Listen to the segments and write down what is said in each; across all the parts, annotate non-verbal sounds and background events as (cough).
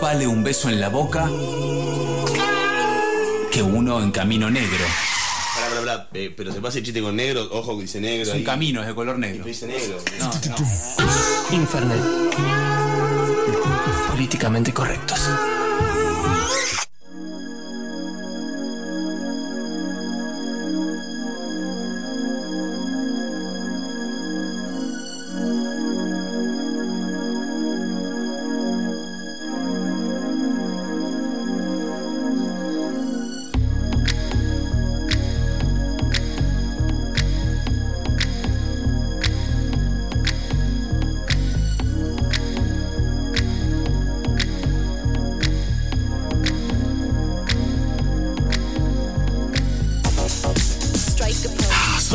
Más vale un beso en la boca que uno en camino negro. Pará, pará, pará. Eh, pero se pasa el chiste con negro, ojo que dice negro. Es un ahí. camino, es de color negro. Dice negro. No, no. Infernet. Políticamente correctos.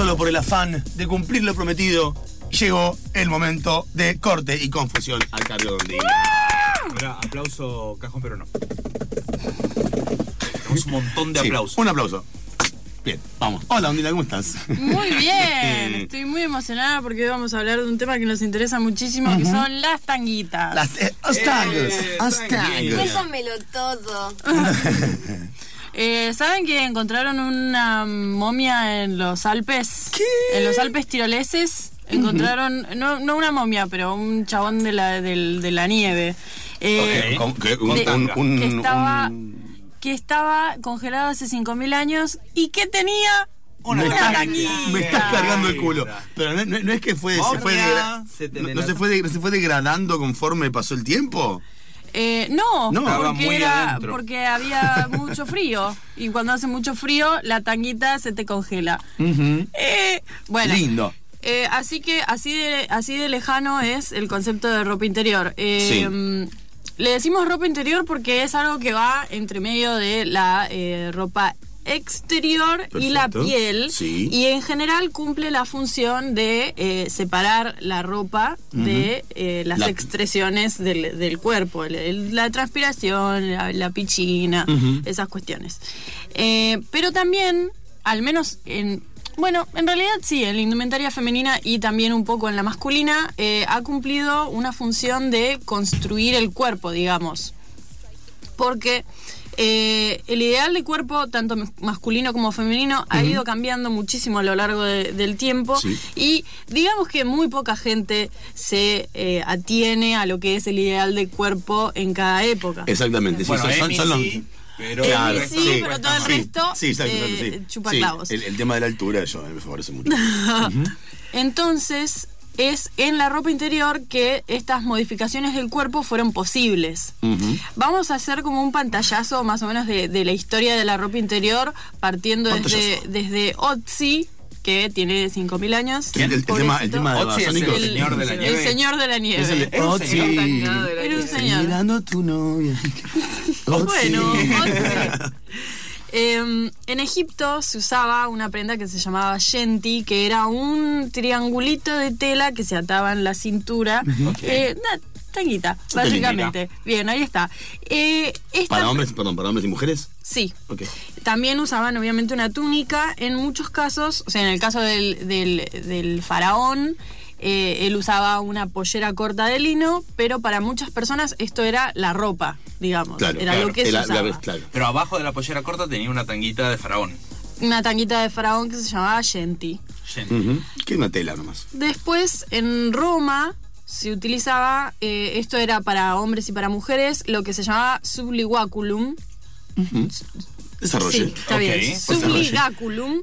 Solo por el afán de cumplir lo prometido, llegó el momento de corte y confusión al cargo de Ahora, aplauso cajón pero no. Tenemos un montón de Sí, aplausos. Un aplauso. Bien, vamos. Hola, Ondina, ¿cómo estás? Muy (laughs) bien, estoy muy emocionada porque hoy vamos a hablar de un tema que nos interesa muchísimo, que son las tanguitas. Las eh, Astangos. Eh. Pésamelo todo. (laughs) (laughs) Eh, ¿Saben que encontraron una momia en los Alpes? En los Alpes tiroleses encontraron, no, no una momia, pero un chabón de la, del- de la nieve. Eh, Ok. Con- que- un- de- un- un- que estaba un- que estaba congelado hace 5.000 años y que tenía Una me, estás, me estás cargando el culo. Pero no, no- no es que fue, se fue, no, se fue de- se fue degradando conforme pasó el tiempo. Eh, no, porque, era, porque había mucho frío. Y cuando hace mucho frío, la tanguita se te congela. Eh, bueno. Lindo. Eh, así que así de, así de lejano es el concepto de ropa interior. Eh, Sí. Le decimos ropa interior porque es algo que va entre medio de la ropa exterior y la piel Sí. y en general cumple la función de eh, separar la ropa de eh, las La- expresiones del, del cuerpo, el- la transpiración, la, la pichina, esas cuestiones. Eh, pero también, al menos en... Bueno, en realidad sí, en la indumentaria femenina y también un poco en la masculina, ha cumplido una función de construir el cuerpo, digamos. Porque eh, el ideal de cuerpo, tanto mas- masculino como femenino, ha ido cambiando muchísimo a lo largo de- del tiempo. Sí. Y digamos que muy poca gente se eh, atiene a lo que es el ideal de cuerpo en cada época. Exactamente. sí, Bueno, son- son- son los- sí, pero Claro, el sí, resto pero todo el más. resto, Sí, exacto, eh, exacto, sí. chupa Sí, clavos. el, el tema de la altura, yo me favorece mucho. (laughs) Entonces, es en la ropa interior que estas modificaciones del cuerpo fueron posibles. Vamos a hacer como un pantallazo más o menos de, de la historia de la ropa interior, partiendo desde, desde Otzi, que tiene 5.000 años. El, el tema, el tema de Otzi es el señor de la el nieve. señor de la nieve. El Era un Otzi. señor. Era un señor. Mirando a tu novia. (laughs) Bueno, Otzi. Em, en Egipto se usaba una prenda que se llamaba yenti, que era un triangulito de tela que se ataba en la cintura. Eh, una tanguita, básicamente. Bien, ahí está. Eh, esta- Para hombres, perdón, para hombres y mujeres. Sí. También usaban obviamente una túnica. En muchos casos, o sea, en el caso del, del- del faraón, eh, él usaba una pollera corta de lino, pero para muchas personas esto era la ropa, digamos. Claro, era claro. lo que se Era- la- usaba. claro. Pero abajo de la pollera corta tenía una tanguita de faraón. Una tanguita de faraón que se llamaba yenti. Gente. Ujú. Que una tela nomás. Después, en Roma se utilizaba, eh, esto era para hombres y para mujeres, lo que se llamaba subligaculum. Desarrolle. Sí, está Ok. bien. Desarrolle. Subligaculum.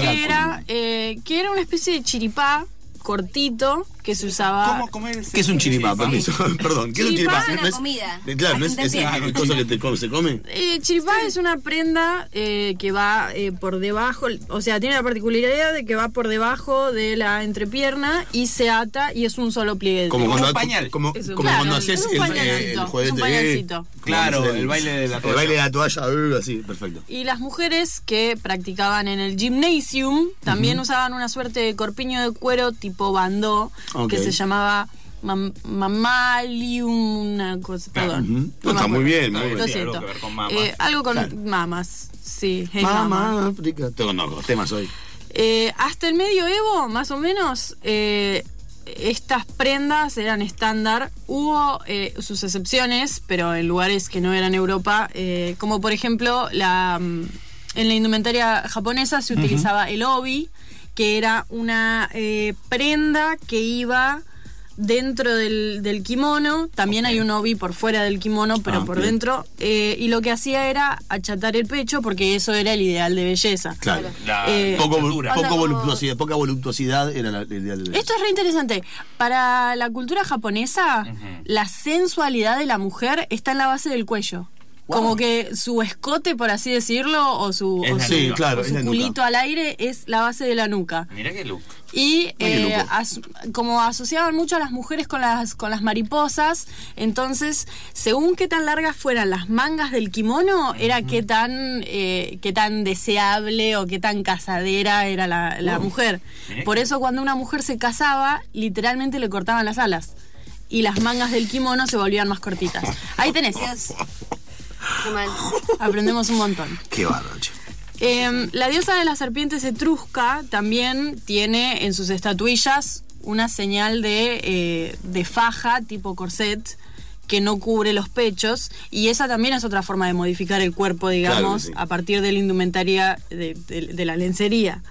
Que era, eh, que era una especie de chiripá cortito que se usaba. ¿Cómo comer ¿Qué es un chiripá? Permiso. (laughs) Perdón. ¿Qué es un Chiripá chiripá? es una ¿No es- comida. eh, Claro, no es, es una cosa que te come- se come. Eh, chiripá es una prenda eh, que va eh, por debajo, o sea, tiene la particularidad de que va por debajo de la entrepierna y se ata y es un solo pliegue. Como Como cuando, un pañal. Como, claro, cuando haces un el, pañalcito, eh, el es un pañalcito. Claro, el baile de la El toalla. baile de la toalla, uh, así, perfecto. Y las mujeres que practicaban en el gymnasium también usaban una suerte de corpiño de cuero tipo bandó Que se llamaba mam- mamalium, una cosa, perdón. No, está muy bien, muy bien, Lo bien. sí, algo siento. que ver con mamas. Eh, algo con Claro. mamas, sí. hey, mama. África. Tengo no, los temas hoy. Eh, hasta el medioevo, más o menos, eh, estas prendas eran estándar. Hubo eh, sus excepciones, pero en lugares que no eran Europa, eh, como por ejemplo la, mm, en la indumentaria japonesa se utilizaba el obi, que era una eh, prenda que iba dentro del, del kimono. También hay un obi por fuera del kimono, pero Ah, por bien. dentro. eh, y lo que hacía era achatar el pecho, porque eso era el ideal de belleza. Claro. La Eh, Poco, poco voluptuosidad, poca voluptuosidad era la, el ideal de Esto es re interesante. Para la cultura japonesa, la sensualidad de la mujer está en la base del cuello. Como que su escote, por así decirlo, o su, o su- Sí, claro, o su culito al aire es la base de la nuca. Mira qué look. Y eh, as- como asociaban mucho a las mujeres con las, con las mariposas, entonces, según qué tan largas fueran las mangas del kimono, era qué tan, eh, qué tan deseable o qué tan casadera era la, la mujer. Mirá Por eso cuando una mujer se casaba, literalmente le cortaban las alas. Y las mangas del kimono se volvían más cortitas. Ahí tenés. Dios. Qué mal. (laughs) Aprendemos un montón. Qué bárbaro, che. Eh, la diosa de las serpientes etrusca también tiene en sus estatuillas una señal de, eh, de faja tipo corset que no cubre los pechos y esa también es otra forma de modificar el cuerpo, digamos, Claro que sí. a partir de la indumentaria de, de- de la lencería.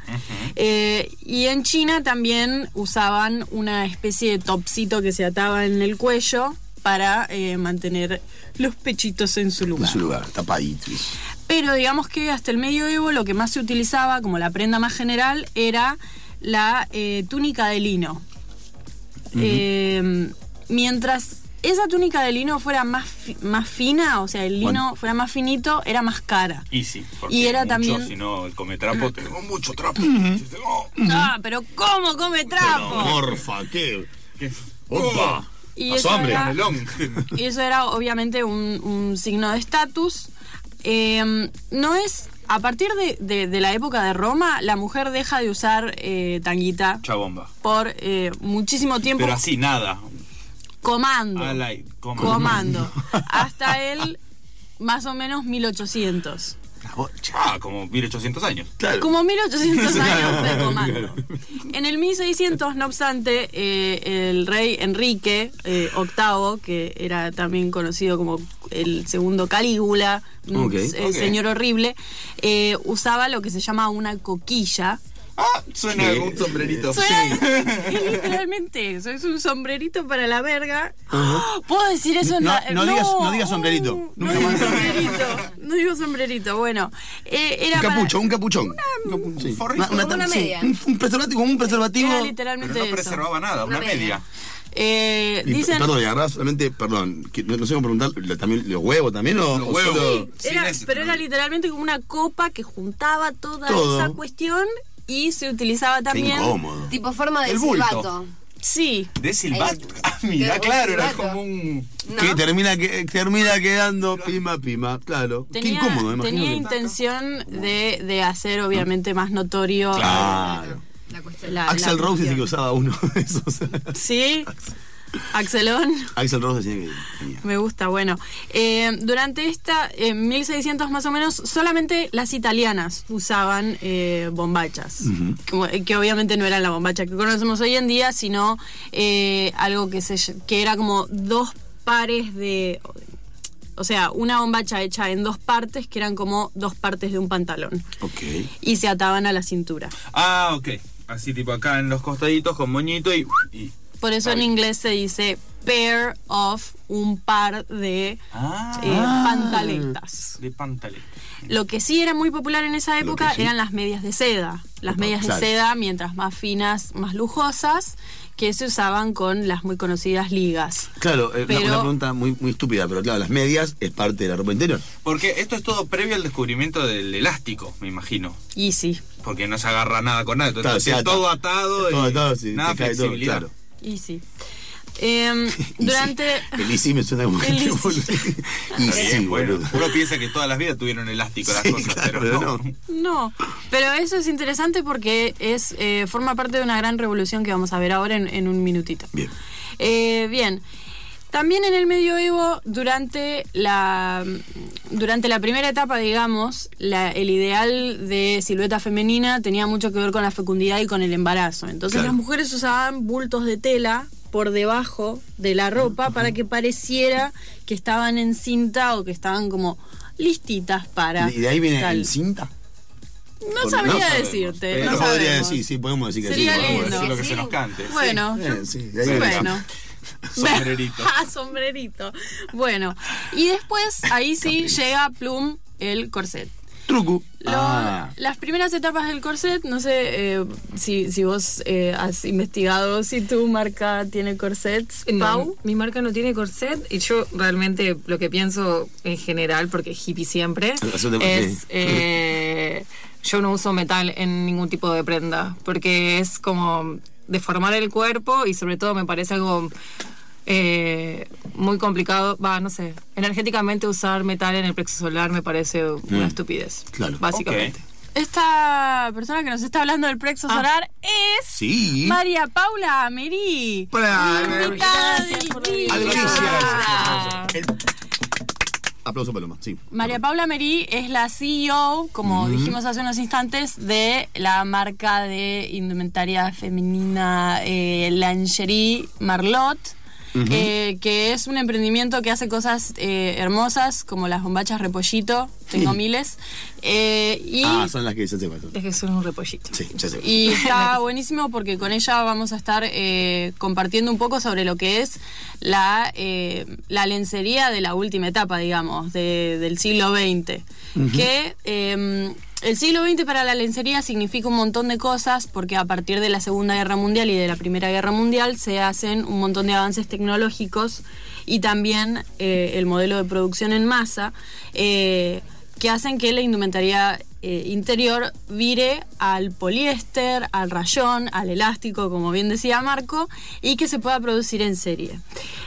Eh, y en China también usaban una especie de topsito que se ataba en el cuello para eh, mantener los pechitos en su En lugar. su lugar, tapaditos. Pero digamos que hasta el medioevo lo que más se utilizaba como la prenda más general era la eh, túnica de lino. Eh, mientras esa túnica de lino fuera más, fi- más fina, o sea, el lino Bueno. fuera más finito, era más cara. Y sí, porque Y era mucho, también- Si no, el cometrapo, tengo mucho trapo. Ah, pero ¿cómo come trapo? Morfa, ¿qué? ¿Qué? ¡Opa! Y eso hambre. era-. Y eso era obviamente un, un signo de estatus. Eh, no es. A partir de, de- de la época de Roma, la mujer deja de usar eh, tanguita Chabomba. por eh, muchísimo tiempo. Pero así, nada. comando. comando. (laughs) Hasta el más o menos 1800. La bocha. Ah, como 1800 años. Claro. Como 1800 (laughs) años de (laughs) comando. En el 1600, no obstante, eh, el rey Enrique eh, VIII, que era también conocido como el segundo Calígula, un Ok. eh, Ok. señor horrible, eh, usaba lo que se llama una coquilla. Ah, suena ¿Qué? como un sombrerito. Suena es (laughs) literalmente eso, es un sombrerito para la verga. ¿Puedo decir eso en No, la- no digas- no digas sombrerito. Uh, Nunca no digo más. sombrerito. No digo sombrerito. Bueno, eh, era Un para- capucho, un capuchón. Sí. forrito. Una sí, media. un, un preservativo, como un preservativo. Era Pero literalmente no eso. preservaba nada, una Una media. media. Eh, Y, dicen. Perdón, y agarrás solamente, perdón, que no, no sé cómo preguntar, ¿lo- también los huevos también o, Los huevos. Era- pero era literalmente como una copa que juntaba toda Todo. esa cuestión y se utilizaba Qué también. incómodo. Tipo forma de El bulto. silbato. Sí. De silbato. Ah, mira, Qué claro, era silbato. como un. ¿No? Que termina, que termina quedando pima, pima, claro. Qué Tenía, incómodo, me tenía imagino. que- intención de, de hacer obviamente más notorio Claro. La cuestión. la, la Axel Rose dice que usaba uno de esos. Sí. (laughs) Axelón. Axel Rose decía que tenía. Me gusta, bueno. Eh, durante esta, en 1600 más o menos, solamente las italianas usaban eh, bombachas. Como- que obviamente no eran la bombacha que conocemos hoy en día, sino eh, algo que, se, que era como dos pares de... O sea, una bombacha hecha en dos partes, que eran como dos partes de un pantalón. Ok. Y se ataban a la cintura. Ah, ok. Así tipo acá en los costaditos con moñito y. y- Por eso en inglés se dice pair of, un par de Ah, eh, pantaletas. de pantalón. Lo que sí era muy popular en esa época sí. eran las medias de seda. Las Opa, medias claro. de seda, mientras más finas, más lujosas, que se usaban con las muy conocidas ligas. Claro, eh, una- pregunta muy, muy estúpida, pero claro, las medias es parte de la ropa interior. Porque esto es todo previo al descubrimiento del elástico, me imagino. Y sí, Porque no se agarra nada con nada. Entonces Claro, todo atado y Todo, sí, nada todo, flexibilidad. claro. Y sí. Em, (laughs) Y durante... sí, El ICI me suena como (laughs) El que- ICI. Y Está sí, bien, bueno. Uno piensa que todas las vidas tuvieron elástico las Sí, cosas, claro, pero pero no. no. No, pero eso es interesante porque es eh, forma parte de una gran revolución que vamos a ver ahora en, en un minutito. Bien. Eh, bien. También en el medioevo, durante la, durante la primera etapa, digamos, la- el ideal de silueta femenina tenía mucho que ver con la fecundidad y con el embarazo. Entonces Claro. las mujeres usaban bultos de tela por debajo de la ropa para que pareciera que estaban en cinta o que estaban como listitas para Y de ahí viene tal. el cinta. No Porque sabría no decirte. Pero no podría decir, sí, podemos decir que Sería sí. podemos lindo. decir lo que Sí. se nos cante. Bueno, Eh, yo- sí, de ahí viene bueno. (laughs) Sombrerito. Ah, (laughs) sombrerito. Bueno, y después ahí sí llega Plum el corset. Truco. Lo- Ah. Las primeras etapas del corset, no sé eh, si, si vos eh, has investigado si tu marca tiene corsets, No, Pau. mi marca no tiene corset y yo realmente lo que pienso en general, porque hippie siempre, es eh, yo no uso metal en ningún tipo de prenda, porque es como deformar el cuerpo y sobre todo me parece algo eh, muy complicado, va, no sé, energéticamente usar metal en el plexo solar me parece una Mm. estupidez, Claro. básicamente. Esta persona que nos está hablando del plexo Ah. solar es Sí. María Paula Merí. Para- Invitada del día. Aplauso, Paloma. Sí. María Paula Merí es la CEO, como dijimos hace unos instantes, de la marca de indumentaria femenina eh, Lingerie Marlot. Eh, que es un emprendimiento que hace cosas eh, hermosas como las bombachas repollito, tengo miles, eh, y, Ah, son las que ya se van. Es que son un repollito. Sí, ya se van. y está buenísimo porque con ella vamos a estar eh, compartiendo un poco sobre lo que es la, eh, la lencería de la última etapa, digamos, de- del siglo XX. Que eh, el siglo XX para la lencería significa un montón de cosas porque a partir de la Segunda Guerra Mundial y de la Primera Guerra Mundial se hacen un montón de avances tecnológicos y también eh, el modelo de producción en masa. eh, que hacen que la indumentaria eh, interior vire al poliéster, al rayón, al elástico, como bien decía Marco, y que se pueda producir en serie.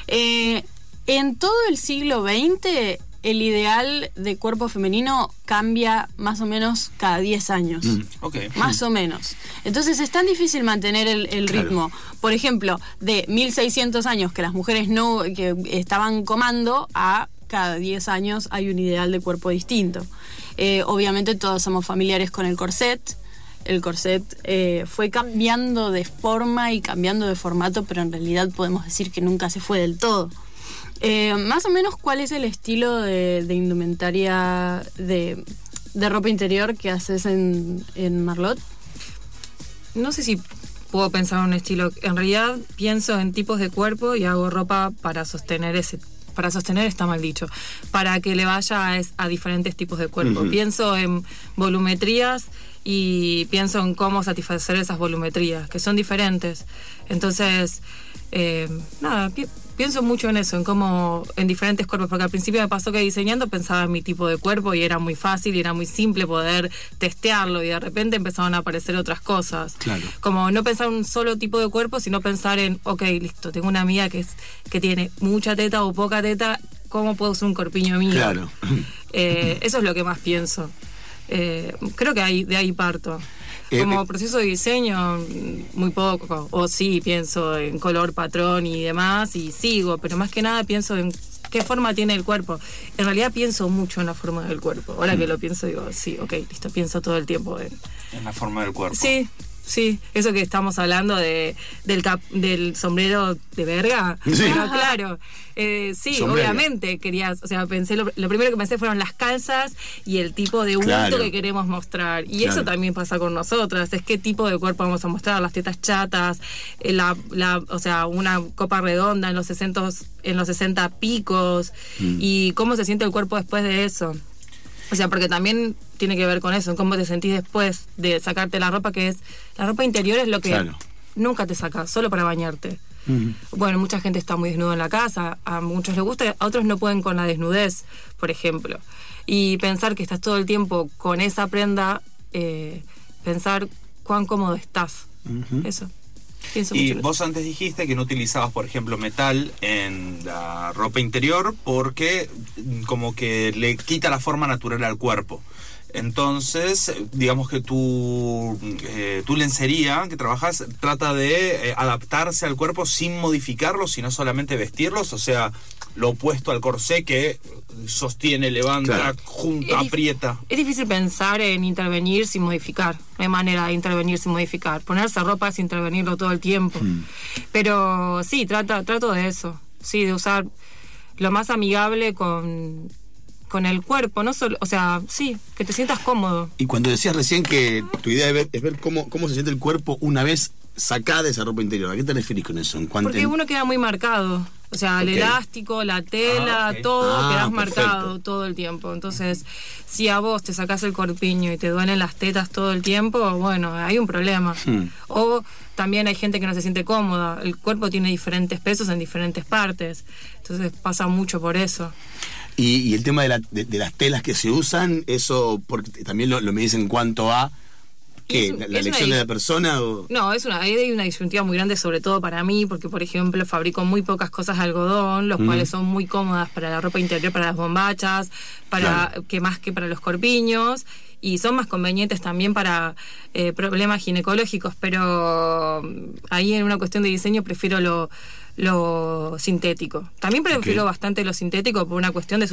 En todo el siglo XX, el ideal de cuerpo femenino cambia más o menos cada 10 años. Ok. Más o menos. Entonces es tan difícil mantener el, el Claro. ritmo. Por ejemplo, de 1600 años que las mujeres no que estaban comando a cada 10 años hay un ideal de cuerpo distinto. Eh, obviamente todos somos familiares con el corset. El corset eh, fue cambiando de forma y cambiando de formato, pero en realidad podemos decir que nunca se fue del todo. Eh, más o menos, ¿cuál es el estilo de, de indumentaria de, de ropa interior que haces en, en Marlot? No sé si puedo pensar en un estilo. En realidad pienso en tipos de cuerpo y hago ropa para sostener ese. Para sostener está mal dicho. Para que le vaya a, es- a diferentes tipos de cuerpo. Pienso en volumetrías y pienso en cómo satisfacer esas volumetrías, que son diferentes. Entonces, eh, nada, pienso mucho en eso, en cómo, en diferentes cuerpos, porque al principio me pasó que diseñando pensaba en mi tipo de cuerpo y era muy fácil y era muy simple poder testearlo y de repente empezaron a aparecer otras cosas. Claro. Como no pensar en un solo tipo de cuerpo, sino pensar en, ok, listo, tengo una amiga que, es, que tiene mucha teta o poca teta, ¿cómo puedo usar un corpiño mío? Claro. Eh, eso es lo que más pienso. Eh, creo que ahí, de ahí parto. Eh, Como eh, proceso de diseño, mm, muy poco. O sí, pienso en color, patrón y demás, y sigo, pero más que nada pienso en qué forma tiene el cuerpo. En realidad pienso mucho en la forma del cuerpo. Ahora Mm. que lo pienso, digo, sí, ok, listo, pienso todo el tiempo en, En la forma del cuerpo. Sí, sí, eso que estamos hablando de, del, cap- del sombrero de verga. Sí. Claro, eh, sí, Sombrero. obviamente querías, o sea, pensé, lo, lo primero que pensé fueron las calzas y el tipo de Claro. que queremos mostrar. Y Claro. eso también pasa con nosotras, es qué tipo de cuerpo vamos a mostrar, las tetas chatas, eh, la, la, o sea, una copa redonda en los 60, en los 60 picos, Mm. y cómo se siente el cuerpo después de eso. O sea, porque también tiene que ver con eso, en cómo te sentís después de sacarte la ropa, que es. La ropa interior es lo que Claro. nunca te sacas, solo para bañarte. Bueno, mucha gente está muy desnuda en la casa, a muchos les gusta, a otros no pueden con la desnudez, por ejemplo. Y pensar que estás todo el tiempo con esa prenda, eh, pensar cuán cómodo estás. Eso. Pienso Y mucho en eso. vos antes dijiste que no utilizabas, por ejemplo, metal en la ropa interior porque como que le quita la forma natural al cuerpo. Entonces, digamos que tu, eh, tu lencería que trabajas trata de eh, adaptarse al cuerpo sin modificarlo, sino solamente vestirlos, o sea, lo opuesto al corsé que sostiene, levanta, Claro. junta, Es aprieta. Es difícil pensar en intervenir sin modificar. No hay manera de intervenir sin modificar. Ponerse ropa es intervenirlo todo el tiempo. Pero sí, trata, trato de eso. Sí, de usar lo más amigable con, con el cuerpo. No solo, o sea, sí, que te sientas cómodo. Y cuando decías recién que tu idea es ver, es ver cómo, cómo se siente el cuerpo una vez sacada esa ropa interior, ¿a qué te referís con eso? ¿En cuanto- Porque en- uno queda muy marcado. O sea, el elástico, la tela, Ah, ok. todo Ah, quedas perfecto. marcado todo el tiempo. Entonces, si a vos te sacás el corpiño y te duelen las tetas todo el tiempo, bueno, hay un problema. Hmm. O también hay gente que no se siente cómoda. El cuerpo tiene diferentes pesos en diferentes partes. Entonces pasa mucho por eso. Y, y el tema de, la- de- de las telas que se usan, eso porque también lo, lo me dicen en cuanto a ¿qué? La, la es una elección de la persona o No, es una, hay una disyuntiva muy grande, sobre todo para mí, porque, por ejemplo, fabrico muy pocas cosas de algodón, los cuales son muy cómodas para la ropa interior, para las bombachas, para Claro. que más que para los corpiños, y son más convenientes también para eh, problemas ginecológicos, pero mm, ahí en una cuestión de diseño prefiero lo, lo sintético. También prefiero bastante lo sintético por una cuestión de,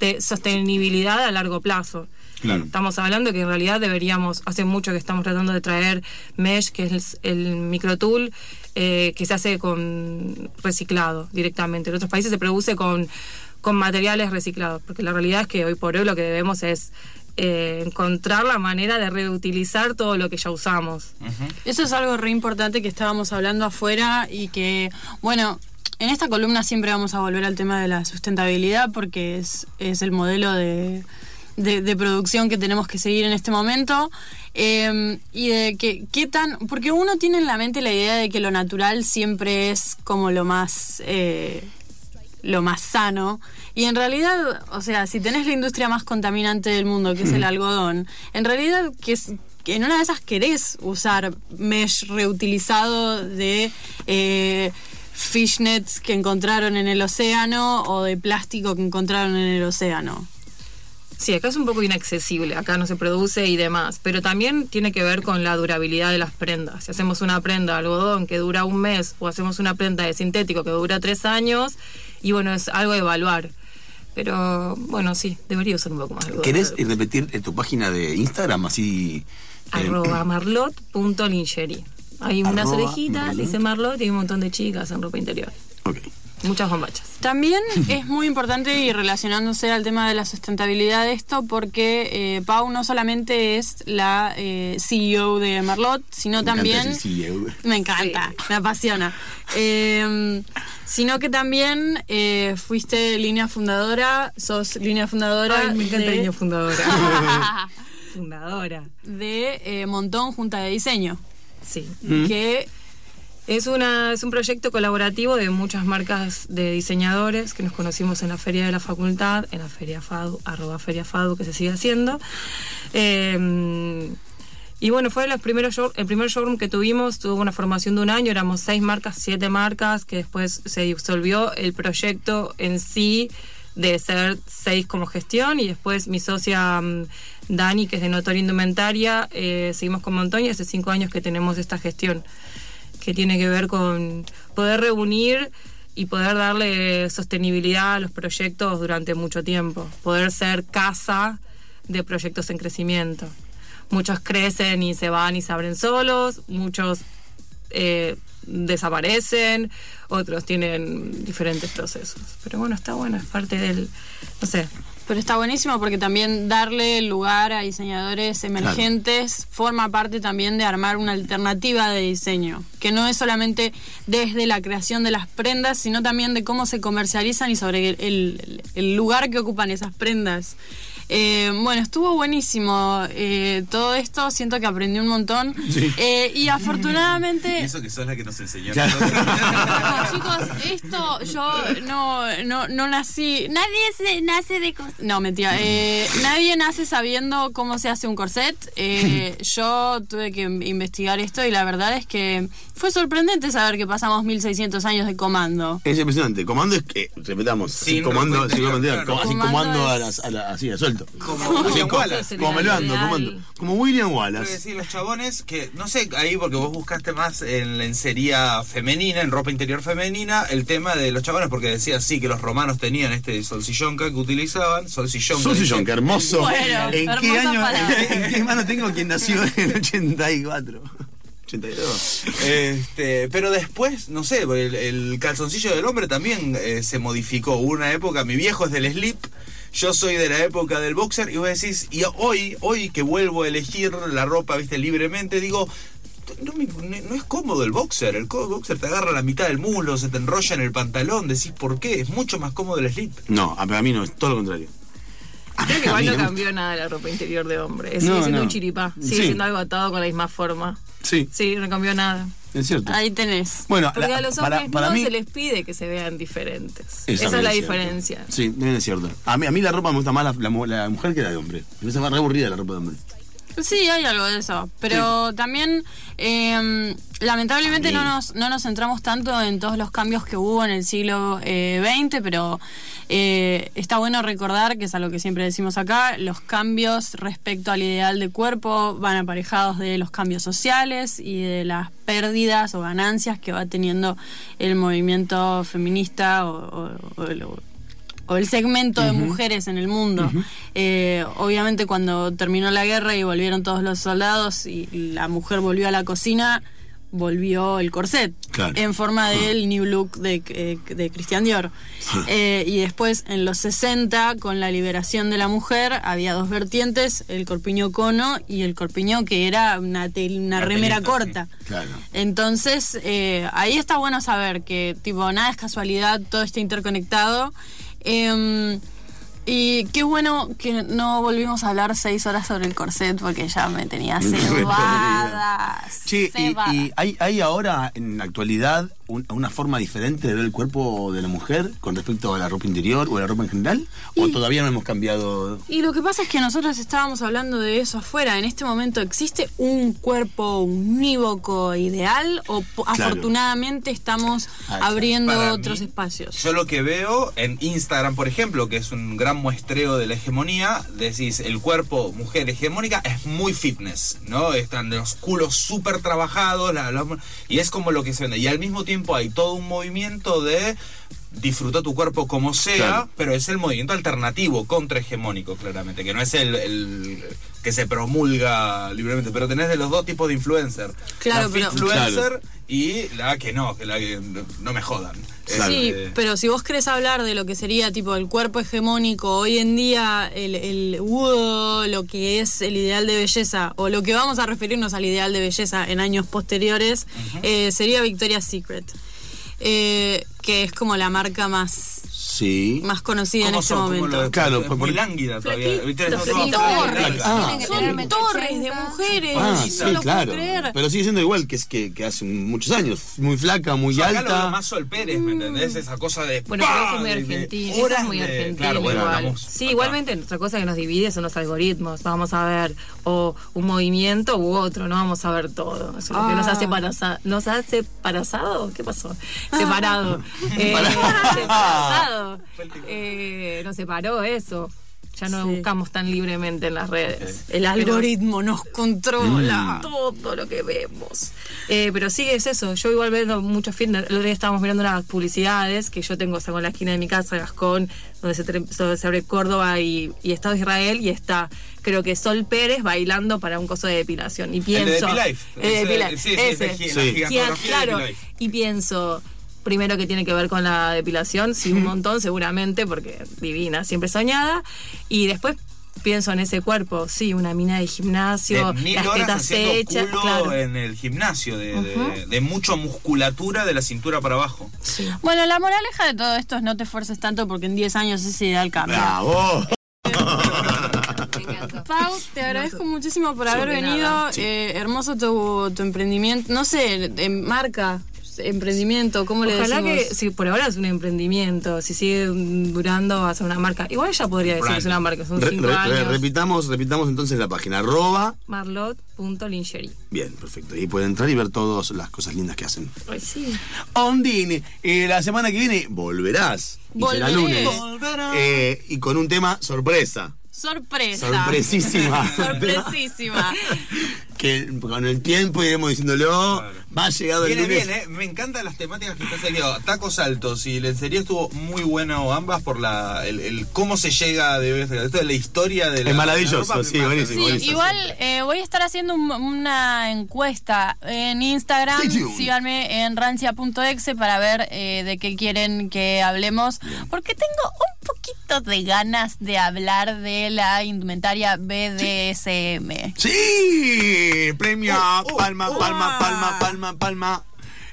de sostenibilidad a largo plazo. Claro. Estamos hablando que en realidad deberíamos, hace mucho que estamos tratando de traer mesh, que es el, el microtool, eh, que se hace con reciclado directamente. En otros países se produce con, con materiales reciclados, porque la realidad es que hoy por hoy lo que debemos es eh, encontrar la manera de reutilizar todo lo que ya usamos. Eso es algo re importante que estábamos hablando afuera y que, bueno, en esta columna siempre vamos a volver al tema de la sustentabilidad porque es, es el modelo de, de- de producción que tenemos que seguir en este momento. Eh, y de que qué tan. Porque uno tiene en la mente la idea de que lo natural siempre es como lo más. eh, lo más sano. Y en realidad, o sea, si tenés la industria más contaminante del mundo, que es el algodón, en realidad que es que en una de esas querés usar mesh reutilizado de eh, fishnets que encontraron en el océano o de plástico que encontraron en el océano. Sí, acá es un poco inaccesible, acá no se produce y demás, pero también tiene que ver con la durabilidad de las prendas. Si hacemos una prenda de algodón que dura un mes o hacemos una prenda de sintético que dura tres años, y bueno, es algo a evaluar. Pero bueno, sí, debería usar un poco más. ¿Querés eh, repetir en tu página de Instagram así? eh, Arroba marlot.lingerie. Hay unas orejitas, marlot. dice Marlot y hay un montón de chicas en ropa interior. ok. Muchas bombachas. También es muy importante y relacionándose al tema de la sustentabilidad de esto, porque eh, Pau no solamente es la eh, CEO de Marlot, sino Me encanta también... ese CEO. Me encanta, me apasiona. Eh, sino que también eh, fuiste línea fundadora, sos línea fundadora Ay, me encanta de, niña fundadora. (laughs) fundadora. de eh, Montón Junta de Diseño. Sí. Que Es, una, es un proyecto colaborativo de muchas marcas de diseñadores que nos conocimos en la Feria de la Facultad, en la Feria FADU, arroba Feria FADU, que se sigue haciendo. Eh, y bueno, fue los primeros el primer showroom que tuvimos, tuvo una formación de un año, éramos seis marcas, siete marcas, que después se disolvió el proyecto en sí de ser seis como gestión y después mi socia mm, Dani, que es de Notoria Indumentaria, eh, seguimos con Montón y hace cinco años que tenemos esta gestión que tiene que ver con poder reunir y poder darle sostenibilidad a los proyectos durante mucho tiempo, poder ser casa de proyectos en crecimiento. Muchos crecen y se van y se abren solos, muchos eh, desaparecen, otros tienen diferentes procesos. Pero bueno, está bueno, es parte del, no sé, Pero está buenísimo porque también darle lugar a diseñadores emergentes forma parte también de armar una alternativa de diseño, que no es solamente desde la creación de las prendas, sino también de cómo se comercializan y sobre el, el- el lugar que ocupan esas prendas. Eh, bueno, estuvo buenísimo eh, todo esto, siento que aprendí un montón Eh, y afortunadamente... Y eso que sos la que nos enseñó. a Claro. No, chicos, esto yo no, no, no nací. Nadie se nace de. No, mentira. eh, nadie nace sabiendo cómo se hace un corset. Eh, (laughs) yo tuve que investigar esto y la verdad es que fue sorprendente saber que pasamos 1600 años de comando. Es impresionante. Comando es que, repetamos, Sin comando, interior, comando, claro. así Comando a las, a la- así, a suelto. Como William Wallace. Como me comando. Como William Wallace. decir, los chabones que, no sé, ahí porque vos buscaste más en lencería femenina, en ropa interior femenina, el tema de los chabones, porque decía sí que los romanos tenían este solsillonca que utilizaban, solsillonca. Qué hermoso. Bueno, ¿En qué año? palabra. ¿En qué mano tengo quien nació en el 84? 82. Este, pero después, no sé, el, calzoncillo del hombre también eh, se modificó. Hubo una época, mi viejo es del slip, yo soy de la época del boxer, y vos decís, y hoy, hoy que vuelvo a elegir la ropa, viste, libremente, digo, no, no es cómodo el boxer, el boxer te agarra la mitad del muslo, se te enrolla en el pantalón, decís, ¿por qué? Es mucho más cómodo el slip. No, a- mí no, es todo lo contrario. Creo que igual no cambió nada la ropa interior de hombre. Sigue No, siendo no. un chiripá. Sigue Sí. siendo algo atado con la misma forma. Sí, Sí, no cambió nada. es cierto. Ahí tenés. Bueno, Porque la- a los para, hombres para no mí, se les pide que se vean diferentes. Eso Esa es la diferencia. Sí, también es cierto. A mí, a mí la ropa me gusta más la, la mu- la mujer que la de hombre. Me parece más re aburrida la ropa de hombre. Sí, hay algo de eso. Pero también, eh, lamentablemente, no nos, no nos centramos tanto en todos los cambios que hubo en el siglo eh, XX, pero eh, está bueno recordar, que es algo que siempre decimos acá, los cambios respecto al ideal de cuerpo van aparejados de los cambios sociales y de las pérdidas o ganancias que va teniendo el movimiento feminista o, o- o el- o el segmento de mujeres en el mundo. Eh, obviamente cuando terminó la guerra y volvieron todos los soldados y la mujer volvió a la cocina, volvió el corset Claro. en forma del new look de, eh, de Christian Dior. Eh, y después en los 60, con la liberación de la mujer, había dos vertientes, el corpiño cono y el corpiño que era una, una remera corta. Claro. Entonces, eh, ahí está bueno saber que, tipo, nada es casualidad, todo está interconectado. Eh, y qué bueno que no volvimos a hablar seis horas sobre el corset porque ya me tenía (laughs) cebada. Che, y, cebada. y hay, hay ahora en la actualidad un- una forma diferente de ver el cuerpo de la mujer con respecto a la ropa interior o a la ropa en general? ¿O todavía no hemos cambiado? Y lo que pasa es que nosotros estábamos hablando de eso afuera. En este momento, ¿existe un cuerpo unívoco ideal o Claro. afortunadamente estamos abriendo otros mí, espacios? Yo lo que veo en Instagram, por ejemplo, que es un gran muestreo de la hegemonía, decís, el cuerpo mujer hegemónica es muy fitness, ¿no? Están los culos súper trabajados, la- y es como lo que se vende. Y al mismo tiempo hay todo un movimiento de disfruta tu cuerpo como sea, Claro. pero es el movimiento alternativo, contrahegemónico, claramente, que no es el, el que se promulga libremente, pero tenés de los dos tipos de influencer. Claro, la pero- influencer y la que no, que la que no me jodan. Sí, Este, pero si vos querés hablar de lo que sería tipo el cuerpo hegemónico hoy en día, el, el lo que es el ideal de belleza, o lo que vamos a referirnos al ideal de belleza en años posteriores, eh, sería Victoria's Secret. Eh, que es como la marca más, Sí. más conocida en ¿Cómo este momento. lo- Claro, es por- muy por- lánguida todavía. Son Torres. Ah. Tienen que tener Son metro torres de mujeres, Ah, no sí, lo puedo claro. creer. Pero sigue siendo igual que es que, que hace muchos años. Muy flaca, muy Yo acá lo alta. veo más Sol Pérez, ¿me entendés? Esa cosa de. Bueno, pero eso es muy argentino. Eso horas es muy argentino Claro, bueno, igual. Sí, acá. igualmente otra cosa que nos divide son los algoritmos. Vamos a ver o un movimiento u otro, no vamos a ver todo. Eso es lo que nos hace parasa- nos hace parasado, ¿qué pasó? Separado. (laughs) Eh, (laughs) separado. Eh, nos separó eso. Ya no Sí. buscamos tan libremente en las redes. El algoritmo nos controla. todo lo que vemos. Eh, pero sí, es eso. Yo igual veo muchos fitness. El otro día estábamos mirando unas publicidades que yo tengo, o sea, con la esquina de mi casa, Gascón, donde se, donde se abre Córdoba y, y Estado de Israel, y está, creo que Sol Pérez bailando para un coso de depilación. Y El de pienso. Depilife. El de Ese- Depilife, sí, ese. de claro, y pienso. Primero que tiene que ver con la depilación, sí, un montón seguramente, porque divina, siempre soñada. Y después pienso en ese cuerpo, sí, una mina de gimnasio, De mil las horas tetas hechas, culo claro. en el gimnasio, de, de, de mucha musculatura de la cintura para abajo. Sí. Bueno, la moraleja de todo esto es no te esfuerces tanto porque en 10 años ese ideal cambia. ¡Bravo! (laughs) Pau, te agradezco muchísimo por haber venido. Eh, hermoso tu, tu emprendimiento. No sé, en marca. Emprendimiento? ¿Cómo le Ojalá decimos? que, si por ahora es un emprendimiento, si sigue durando va a ser una marca. Igual ella podría decir que es una marca, son Re- cinco re- años. repitamos, repitamos entonces la página arroba. Marlot.lingerie. Bien, perfecto. Y pueden entrar y ver todas las cosas lindas que hacen. Ay, sí. Ondine, eh, la semana que viene volverás. Y será Volveré. lunes. Eh, y con un tema sorpresa. Sorpresa. Sorpresísima. (laughs) Sorpresísima. que con el tiempo iremos diciéndolo. Va llegado el Viene lunes. bien, ¿eh? Me encantan las temáticas que estás saliendo. Tacos altos y lencería estuvo muy bueno ambas por la el, el cómo se llega de esto de la historia de la Es maravilloso, la ropa, sí, buenísimo, Sí, encanta. buenísimo. igual eh, voy a estar haciendo un- una encuesta en Instagram. Síganme en rancia.exe para ver eh, de qué quieren que hablemos. Porque tengo un poquito de ganas de hablar de la indumentaria BDSM. Sí, premio, Uh, palma, uh, palma, palma, palma, palma.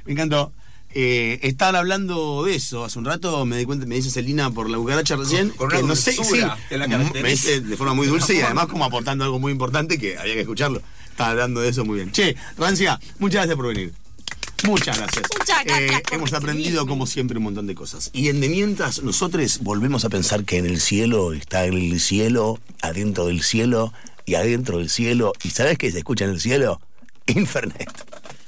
Me encantó. Eh, estaban hablando de eso hace un rato, me di cuenta, me dice Celina por la cucaracha recién, Con una que no sé, sí, la me dice de forma muy dulce y además como aportando algo muy importante que había que escucharlo. Estaba hablando de eso muy bien. Che, Rancia, muchas gracias por venir. Muchas gracias. Eh, Muchas gracias por hemos aprendido como siempre un montón de cosas. Y en de mientras nosotros volvemos a pensar que en el cielo está el cielo, adentro del cielo y adentro del cielo. ¿Y sabes qué se escucha en el cielo? Internet.